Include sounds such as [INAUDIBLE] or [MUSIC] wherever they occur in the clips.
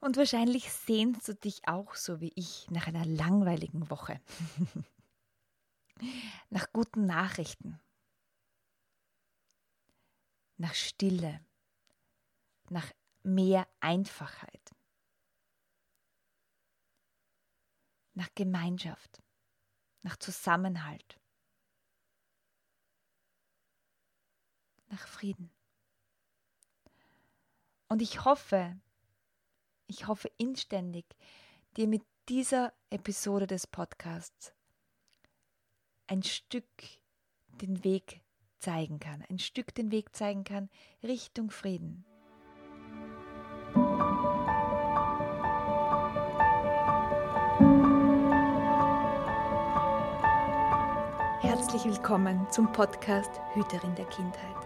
Und wahrscheinlich sehnst du dich auch so wie ich nach einer langweiligen Woche. [LAUGHS] nach guten Nachrichten. Nach Stille. Nach mehr Einfachheit. Nach Gemeinschaft. Nach Zusammenhalt. Nach Frieden. Und ich hoffe, ich hoffe inständig, dir mit dieser Episode des Podcasts ein Stück den Weg zeigen kann, ein Stück den Weg zeigen kann Richtung Frieden. Herzlich willkommen zum Podcast Hüterin der Kindheit.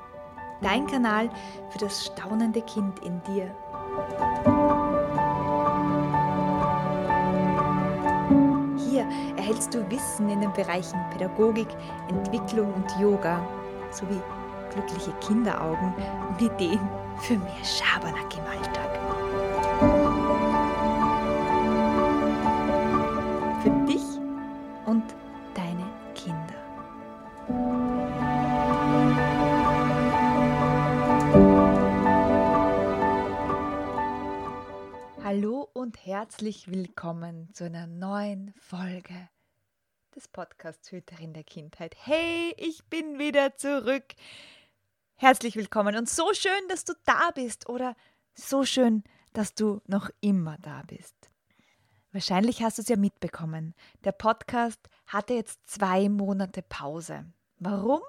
Dein Kanal für das staunende Kind in dir. Hier erhältst du Wissen in den Bereichen Pädagogik, Entwicklung und Yoga sowie glückliche Kinderaugen und Ideen für mehr Schabernack im Alltag. Und herzlich willkommen zu einer neuen Folge des Podcasts Hüterin der Kindheit. Hey, ich bin wieder zurück. Herzlich willkommen und so schön, dass du da bist oder so schön, dass du noch immer da bist. Wahrscheinlich hast du es ja mitbekommen. Der Podcast hatte jetzt zwei Monate Pause. Warum?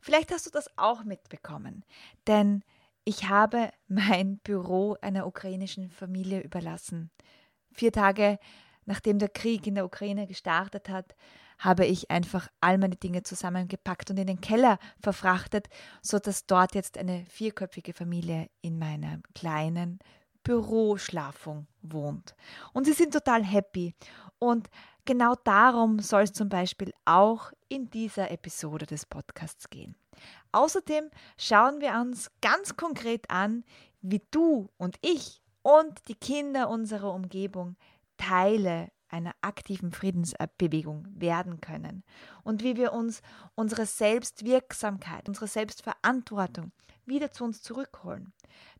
Vielleicht hast du das auch mitbekommen, denn ich habe [LAUGHS] mein Büro einer ukrainischen Familie überlassen. Vier Tage nachdem der Krieg in der Ukraine gestartet hat, habe ich einfach all meine Dinge zusammengepackt und in den Keller verfrachtet, sodass dort jetzt eine vierköpfige Familie in meiner kleinen Büroschlafung wohnt. Und sie sind total happy. Und genau darum soll es zum Beispiel auch in dieser Episode des Podcasts gehen. Außerdem schauen wir uns ganz konkret an, wie du und ich und die Kinder unserer Umgebung Teile einer aktiven Friedensbewegung werden können und wie wir uns unsere Selbstwirksamkeit, unsere Selbstverantwortung wieder zu uns zurückholen,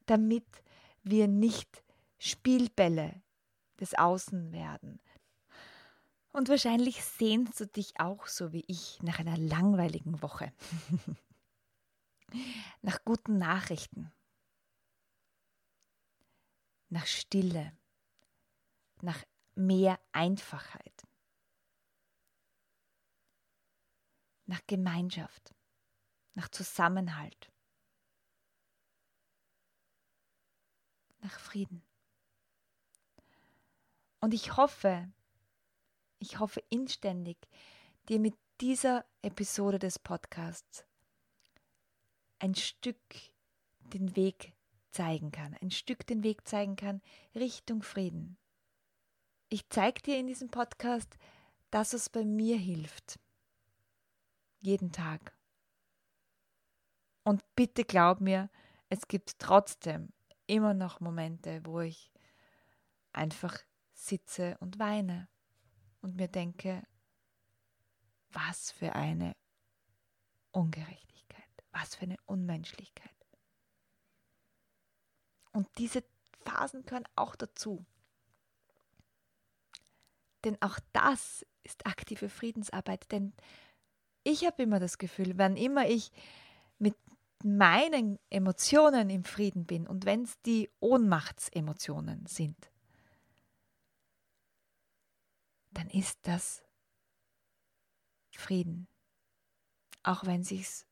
damit wir nicht Spielbälle des Außen werden. Und wahrscheinlich sehnst du dich auch so wie ich nach einer langweiligen Woche, [LAUGHS] nach guten Nachrichten, nach Stille, nach mehr Einfachheit, nach Gemeinschaft, nach Zusammenhalt, nach Frieden. Und ich hoffe, ich hoffe inständig, dir mit dieser Episode des Podcasts ein Stück den Weg zeigen kann, ein Stück den Weg zeigen kann Richtung Frieden. Ich zeige dir in diesem Podcast, dass es bei mir hilft. Jeden Tag. Und bitte glaub mir, es gibt trotzdem immer noch Momente, wo ich einfach sitze und weine und mir denke, was für eine Ungerechtigkeit, was für eine Unmenschlichkeit. Und diese Phasen gehören auch dazu. Denn auch das ist aktive Friedensarbeit. Denn ich habe immer das Gefühl, wann immer ich mit meinen Emotionen im Frieden bin und wenn es die Ohnmachtsemotionen sind, dann ist das Frieden. Auch wenn sich's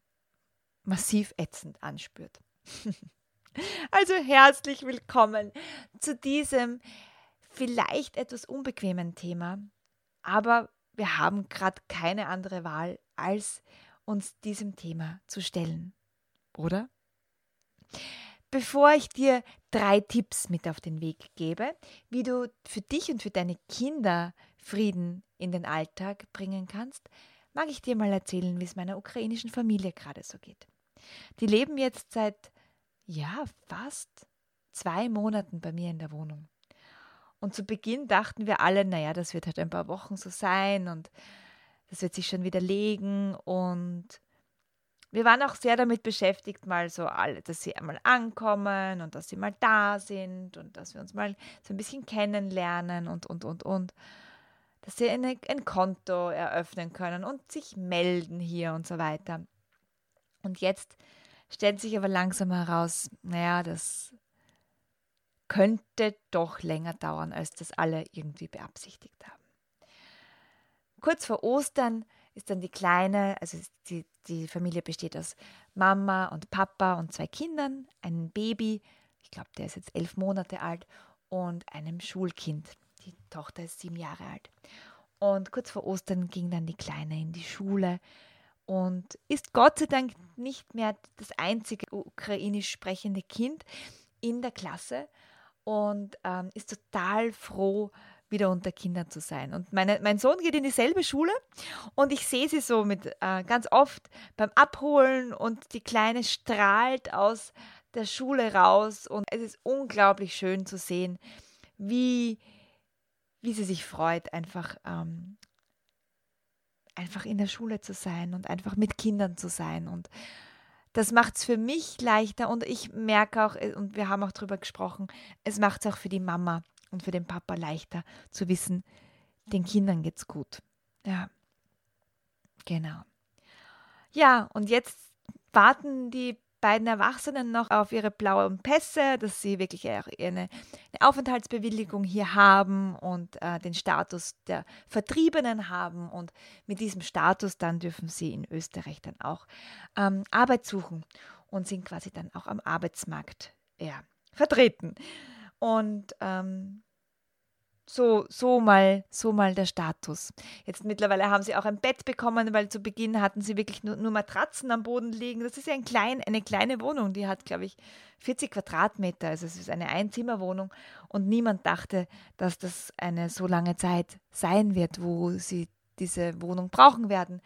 massiv ätzend anspürt. [LAUGHS] also herzlich willkommen zu diesem vielleicht etwas unbequemen Thema, aber wir haben gerade keine andere Wahl, als uns diesem Thema zu stellen. Oder? Bevor ich dir drei Tipps mit auf den Weg gebe, wie du für dich und für deine Kinder Frieden in den Alltag bringen kannst, mag ich dir mal erzählen, wie es meiner ukrainischen Familie gerade so geht. Die leben jetzt seit, ja, fast zwei Monaten bei mir in der Wohnung. Und zu Beginn dachten wir alle, naja, das wird halt ein paar Wochen so sein und das wird sich schon wieder legen. Und wir waren auch sehr damit beschäftigt, mal so alle, dass sie einmal ankommen und dass sie mal da sind und dass wir uns mal so ein bisschen kennenlernen und, und, und, und. Dass sie eine, ein Konto eröffnen können und sich melden hier und so weiter. Und jetzt stellt sich aber langsam heraus, naja, das könnte doch länger dauern, als das alle irgendwie beabsichtigt haben. Kurz vor Ostern ist dann die Kleine, also die, die Familie besteht aus Mama und Papa und zwei Kindern, einem Baby, ich glaube, der ist jetzt elf Monate alt, und einem Schulkind. Die Tochter ist sieben Jahre alt. Und kurz vor Ostern ging dann die Kleine in die Schule und ist Gott sei Dank nicht mehr das einzige ukrainisch sprechende Kind in der Klasse und ähm, ist total froh, wieder unter Kindern zu sein. Und meine, mein Sohn geht in dieselbe Schule und ich sehe sie so mit äh, ganz oft beim Abholen und die Kleine strahlt aus der Schule raus und es ist unglaublich schön zu sehen, wie, wie sie sich freut, einfach, ähm, einfach in der Schule zu sein und einfach mit Kindern zu sein. Und das macht es für mich leichter und ich merke auch, äh, und wir haben auch darüber gesprochen, es macht es auch für die Mama und für den Papa leichter zu wissen, den Kindern geht's gut. Ja, genau. Ja, und jetzt warten die beiden Erwachsenen noch auf ihre blauen Pässe, dass sie wirklich eine, eine Aufenthaltsbewilligung hier haben und äh, den Status der Vertriebenen haben. Und mit diesem Status dann dürfen sie in Österreich dann auch ähm, Arbeit suchen und sind quasi dann auch am Arbeitsmarkt ja, vertreten. Und ähm, so, so mal, so mal der Status. Jetzt mittlerweile haben sie auch ein Bett bekommen, weil zu Beginn hatten sie wirklich nur, nur Matratzen am Boden liegen. Das ist ja ein klein, eine kleine Wohnung, die hat, glaube ich, 40 Quadratmeter. Also es ist eine Einzimmerwohnung und niemand dachte, dass das eine so lange Zeit sein wird, wo sie diese Wohnung brauchen werden.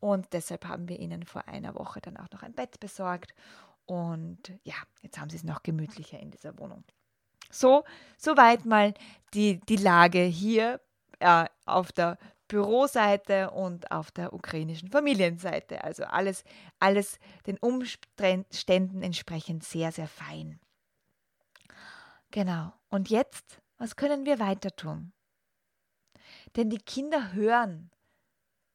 Und deshalb haben wir ihnen vor einer Woche dann auch noch ein Bett besorgt. Und ja, jetzt haben sie es noch gemütlicher in dieser Wohnung. So, soweit mal die, die Lage hier äh, auf der Büroseite und auf der ukrainischen Familienseite. Also alles, alles den Umständen entsprechend sehr, sehr fein. Genau. Und jetzt, was können wir weiter tun? Denn die Kinder hören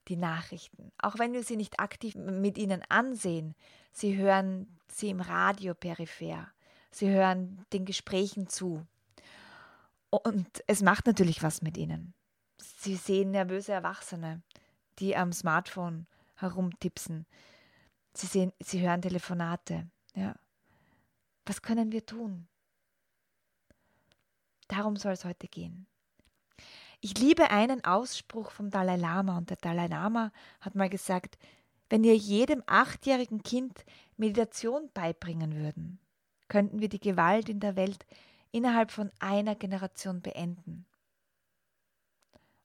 die Nachrichten, auch wenn wir sie nicht aktiv mit ihnen ansehen. Sie hören sie im Radio peripher. Sie hören den Gesprächen zu. Und es macht natürlich was mit ihnen. Sie sehen nervöse Erwachsene, die am Smartphone herumtipsen. Sie, sehen, sie hören Telefonate. Ja. Was können wir tun? Darum soll es heute gehen. Ich liebe einen Ausspruch vom Dalai Lama und der Dalai Lama hat mal gesagt, wenn wir jedem achtjährigen Kind Meditation beibringen würden, könnten wir die Gewalt in der Welt innerhalb von einer Generation beenden.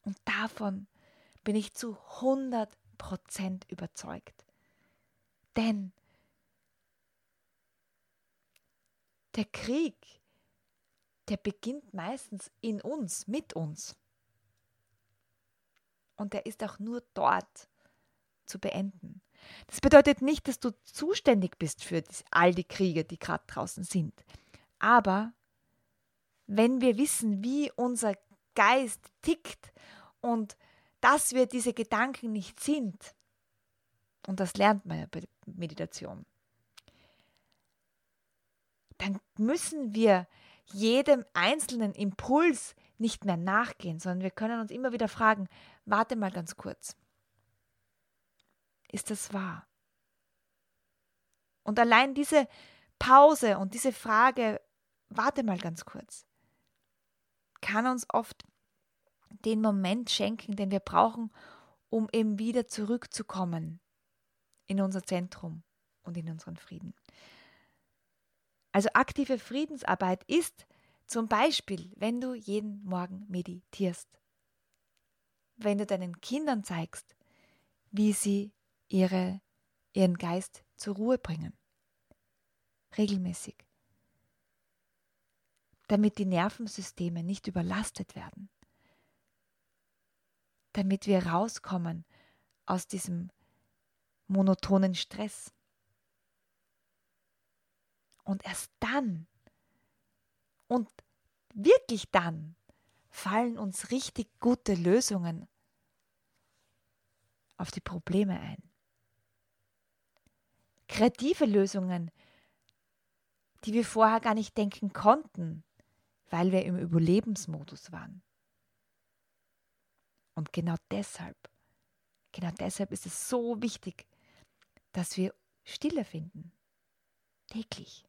Und davon bin ich zu 100 Prozent überzeugt. Denn der Krieg, der beginnt meistens in uns, mit uns. Und er ist auch nur dort zu beenden. Das bedeutet nicht, dass du zuständig bist für all die Kriege, die gerade draußen sind. Aber wenn wir wissen, wie unser Geist tickt und dass wir diese Gedanken nicht sind, und das lernt man ja bei Meditation, dann müssen wir jedem einzelnen Impuls nicht mehr nachgehen, sondern wir können uns immer wieder fragen, warte mal ganz kurz. Ist das wahr? Und allein diese Pause und diese Frage, warte mal ganz kurz, kann uns oft den Moment schenken, den wir brauchen, um eben wieder zurückzukommen in unser Zentrum und in unseren Frieden. Also aktive Friedensarbeit ist zum Beispiel, wenn du jeden Morgen meditierst, wenn du deinen Kindern zeigst, wie sie ihre, ihren Geist zur Ruhe bringen. Regelmäßig. damit die Nervensysteme nicht überlastet werden, damit wir rauskommen aus diesem monotonen Stress. Und erst dann und wirklich dann fallen uns richtig gute Lösungen auf die Probleme ein. Kreative Lösungen, die wir vorher gar nicht denken konnten, weil wir im Überlebensmodus waren. Und genau deshalb, genau deshalb ist es so wichtig, dass wir Stille finden. Täglich.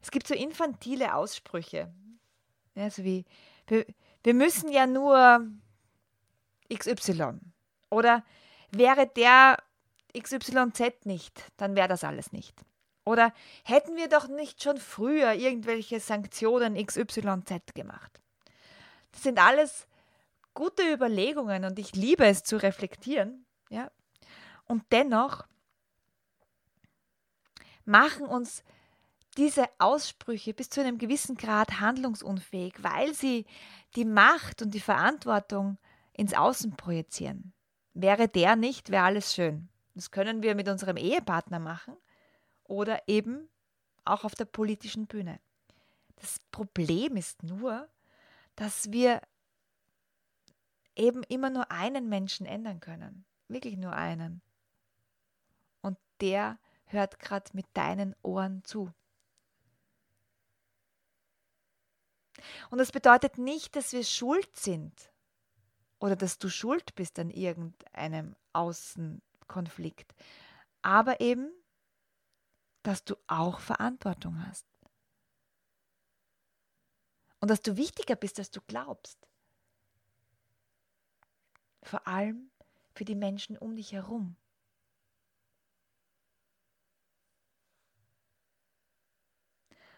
Es gibt so infantile Aussprüche. Ja, so wie, wir, wir müssen ja nur XY. Oder wäre der XYZ nicht, dann wäre das alles nicht. Oder hätten wir doch nicht schon früher irgendwelche Sanktionen XYZ gemacht. Das sind alles gute Überlegungen und ich liebe es zu reflektieren. Ja? Und dennoch machen uns diese Aussprüche bis zu einem gewissen Grad handlungsunfähig, weil sie die Macht und die Verantwortung ins Außen projizieren. Wäre der nicht, wäre alles schön. Das können wir mit unserem Ehepartner machen oder eben auch auf der politischen Bühne. Das Problem ist nur, dass wir eben immer nur einen Menschen ändern können. Wirklich nur einen. Und der hört gerade mit deinen Ohren zu. Und das bedeutet nicht, dass wir schuld sind oder dass du schuld bist an irgendeinem Außenkonflikt, aber eben, dass du auch Verantwortung hast. Und dass du wichtiger bist, als du glaubst. Vor allem für die Menschen um dich herum.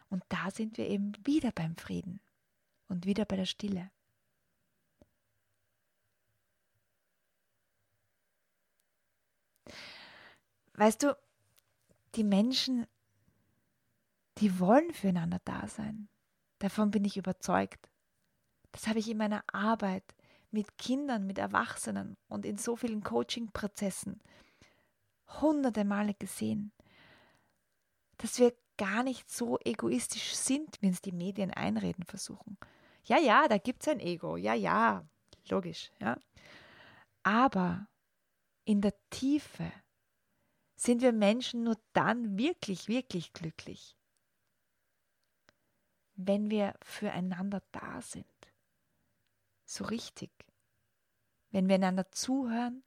Und da sind wir eben wieder beim Frieden und wieder bei der Stille. Weißt du, die Menschen, die wollen füreinander da sein. Davon bin ich überzeugt. Das habe ich in meiner Arbeit mit Kindern, mit Erwachsenen und in so vielen Coaching-Prozessen hunderte Male gesehen, dass wir gar nicht so egoistisch sind, wie uns die Medien einreden versuchen. Ja, ja, da gibt es ein Ego. Ja, ja, logisch. Ja. Aber in der Tiefe sind wir Menschen nur dann wirklich, wirklich glücklich, wenn wir füreinander da sind. So richtig. Wenn wir einander zuhören,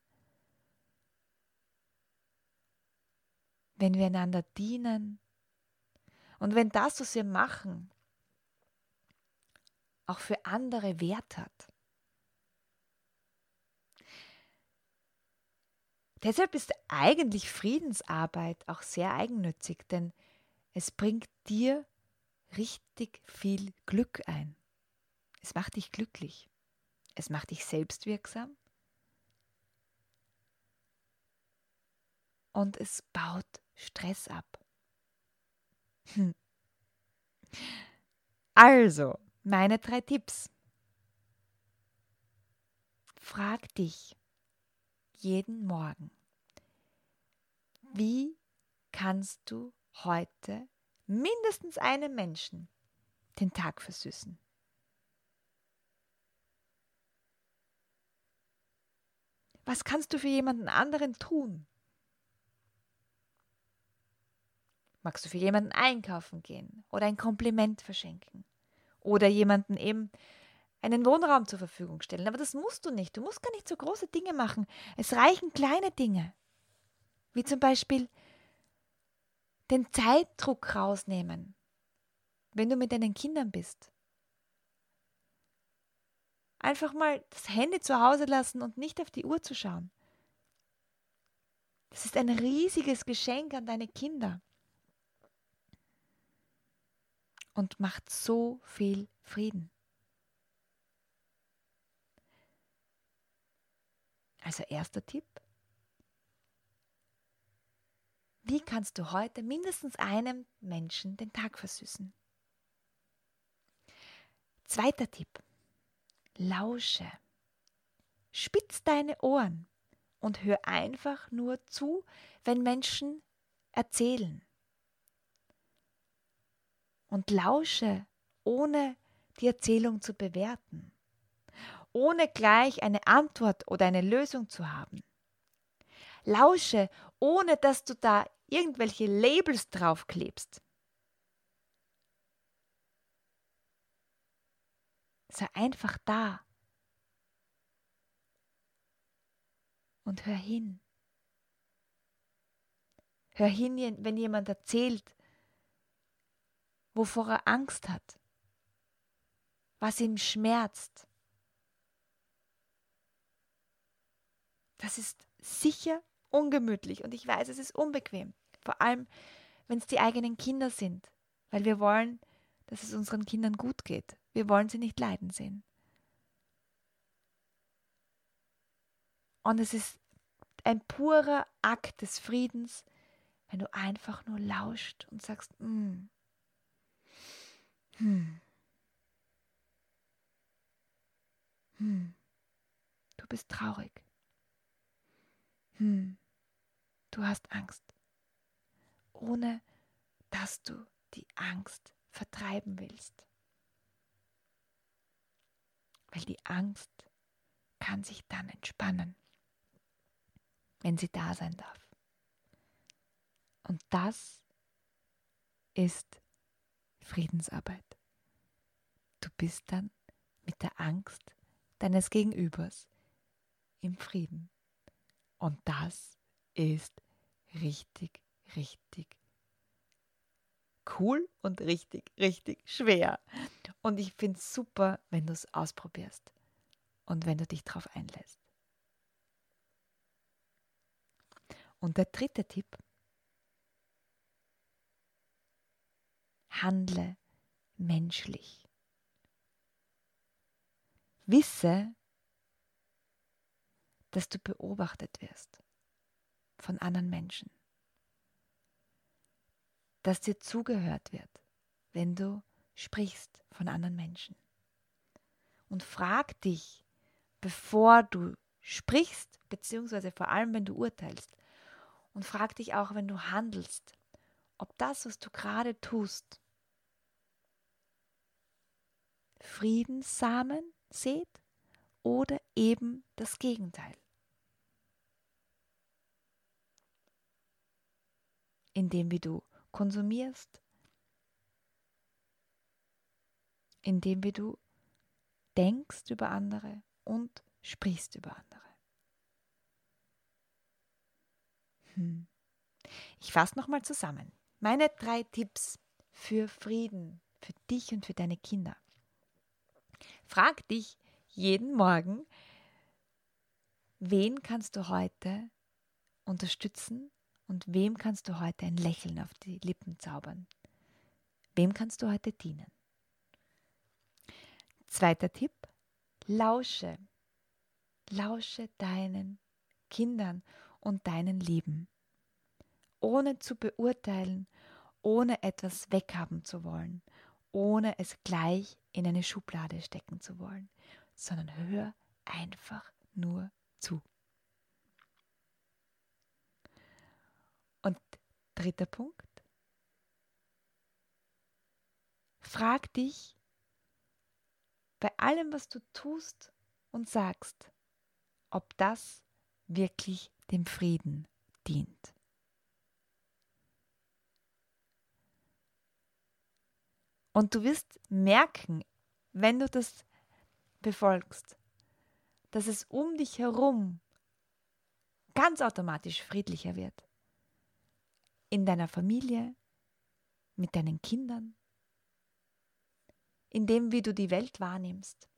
wenn wir einander dienen und wenn das, was wir machen, auch für andere Wert hat. Deshalb ist eigentlich Friedensarbeit auch sehr eigennützig, denn es bringt dir richtig viel Glück ein. Es macht dich glücklich. Es macht dich selbstwirksam. Und es baut Stress ab. Hm. Also, meine drei Tipps. Frag dich, jeden Morgen. Wie kannst du heute mindestens einem Menschen den Tag versüßen? Was kannst du für jemanden anderen tun? Magst du für jemanden einkaufen gehen oder ein Kompliment verschenken oder jemanden eben einen Wohnraum zur Verfügung stellen. Aber das musst du nicht. Du musst gar nicht so große Dinge machen. Es reichen kleine Dinge. Wie zum Beispiel den Zeitdruck rausnehmen, wenn du mit deinen Kindern bist. Einfach mal das Handy zu Hause lassen und nicht auf die Uhr zu schauen. Das ist ein riesiges Geschenk an deine Kinder und macht so viel Frieden. Also erster Tipp. Wie kannst du heute mindestens einem Menschen den Tag versüßen? Zweiter Tipp. Lausche. Spitz deine Ohren und hör einfach nur zu, wenn Menschen erzählen. Und lausche, ohne die Erzählung zu bewerten, ohne gleich eine Antwort oder eine Lösung zu haben. Lausche, ohne dass du da irgendwelche Labels draufklebst. Sei einfach da und hör hin. Hör hin, wenn jemand erzählt, wovor er Angst hat, was ihm schmerzt. Das ist sicher ungemütlich und ich weiß, es ist unbequem. Vor allem, wenn es die eigenen Kinder sind, weil wir wollen, dass es unseren Kindern gut geht. Wir wollen sie nicht leiden sehen. Und es ist ein purer Akt des Friedens, wenn du einfach nur lauscht und sagst, mm, hm, hm, du bist traurig, hm, du hast Angst, ohne dass du die Angst vertreiben willst. Weil die Angst kann sich dann entspannen wenn sie da sein darf. Und das ist Friedensarbeit. Du bist dann mit der Angst deines Gegenübers im Frieden. Und das ist richtig, richtig cool und richtig, richtig schwer. Und ich finde es super, wenn du es ausprobierst und wenn du dich darauf einlässt. Und der dritte Tipp, handle menschlich. Wisse, dass du beobachtet wirst von anderen Menschen, dass dir zugehört wird, wenn du sprichst von anderen Menschen. Und frag dich, bevor du sprichst, beziehungsweise vor allem, wenn du urteilst, und frag dich auch, wenn du handelst, ob das, was du gerade tust, Friedenssamen sät oder eben das Gegenteil. Indem wie du konsumierst, indem wie du denkst über andere und sprichst über andere. Hm. Ich fasse nochmal zusammen. Meine drei Tipps für Frieden, für dich und für deine Kinder. Frag dich jeden Morgen, wen kannst du heute unterstützen und wem kannst du heute ein Lächeln auf die Lippen zaubern? Wem kannst du heute dienen? Zweiter Tipp, lausche. Lausche deinen Kindern und deinen Lieben, ohne zu beurteilen, ohne etwas weghaben zu wollen, ohne es gleich in eine Schublade stecken zu wollen, sondern hör einfach nur zu. Und dritter Punkt. Frag dich bei allem, was du tust und sagst, ob das wirklich dem Frieden dient. Und du wirst merken, wenn du das befolgst, dass es um dich herum ganz automatisch friedlicher wird. In deiner Familie, mit deinen Kindern, in dem, wie du die Welt wahrnimmst.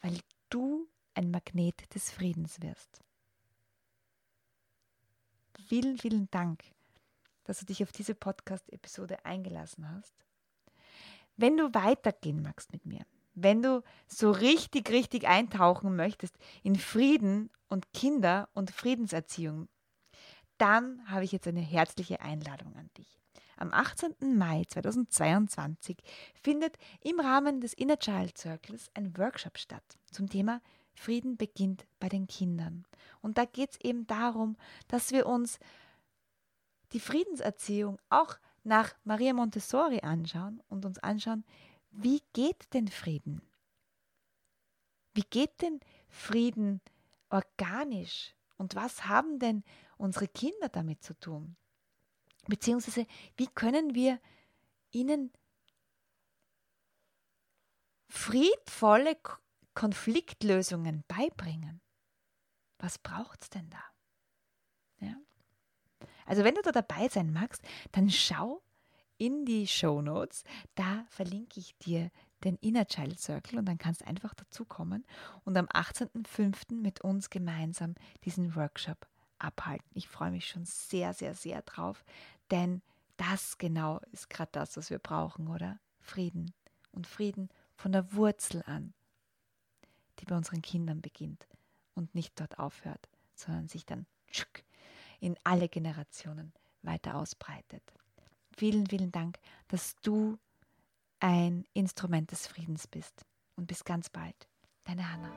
Weil du ein Magnet des Friedens wirst. Vielen, vielen Dank, dass du dich auf diese Podcast-Episode eingelassen hast. Wenn du weitergehen magst mit mir, wenn du so richtig, richtig eintauchen möchtest in Frieden und Kinder und Friedenserziehung, dann habe ich jetzt eine herzliche Einladung an dich. Am 18. Mai 2022 findet im Rahmen des Inner Child Circles ein Workshop statt zum Thema Frieden beginnt bei den Kindern. Und da geht es eben darum, dass wir uns die Friedenserziehung auch nach Maria Montessori anschauen und uns anschauen, wie geht denn Frieden? Wie geht denn Frieden organisch? Und was haben denn unsere Kinder damit zu tun? Beziehungsweise, wie können wir ihnen friedvolle Konfliktlösungen beibringen? Was braucht es denn da? Also wenn du da dabei sein magst, dann schau in die Show Notes. Da verlinke ich dir den Inner Child Circle und dann kannst du einfach dazukommen und am 18.05. mit uns gemeinsam diesen Workshop abhalten. Ich freue mich schon sehr, sehr, sehr drauf, denn das genau ist gerade das, was wir brauchen, oder? Frieden. Und Frieden von der Wurzel an, die bei unseren Kindern beginnt und nicht dort aufhört, sondern sich dann in alle Generationen weiter ausbreitet. Vielen, vielen Dank, dass du ein Instrument des Friedens bist. Und bis ganz bald. Deine Hanna.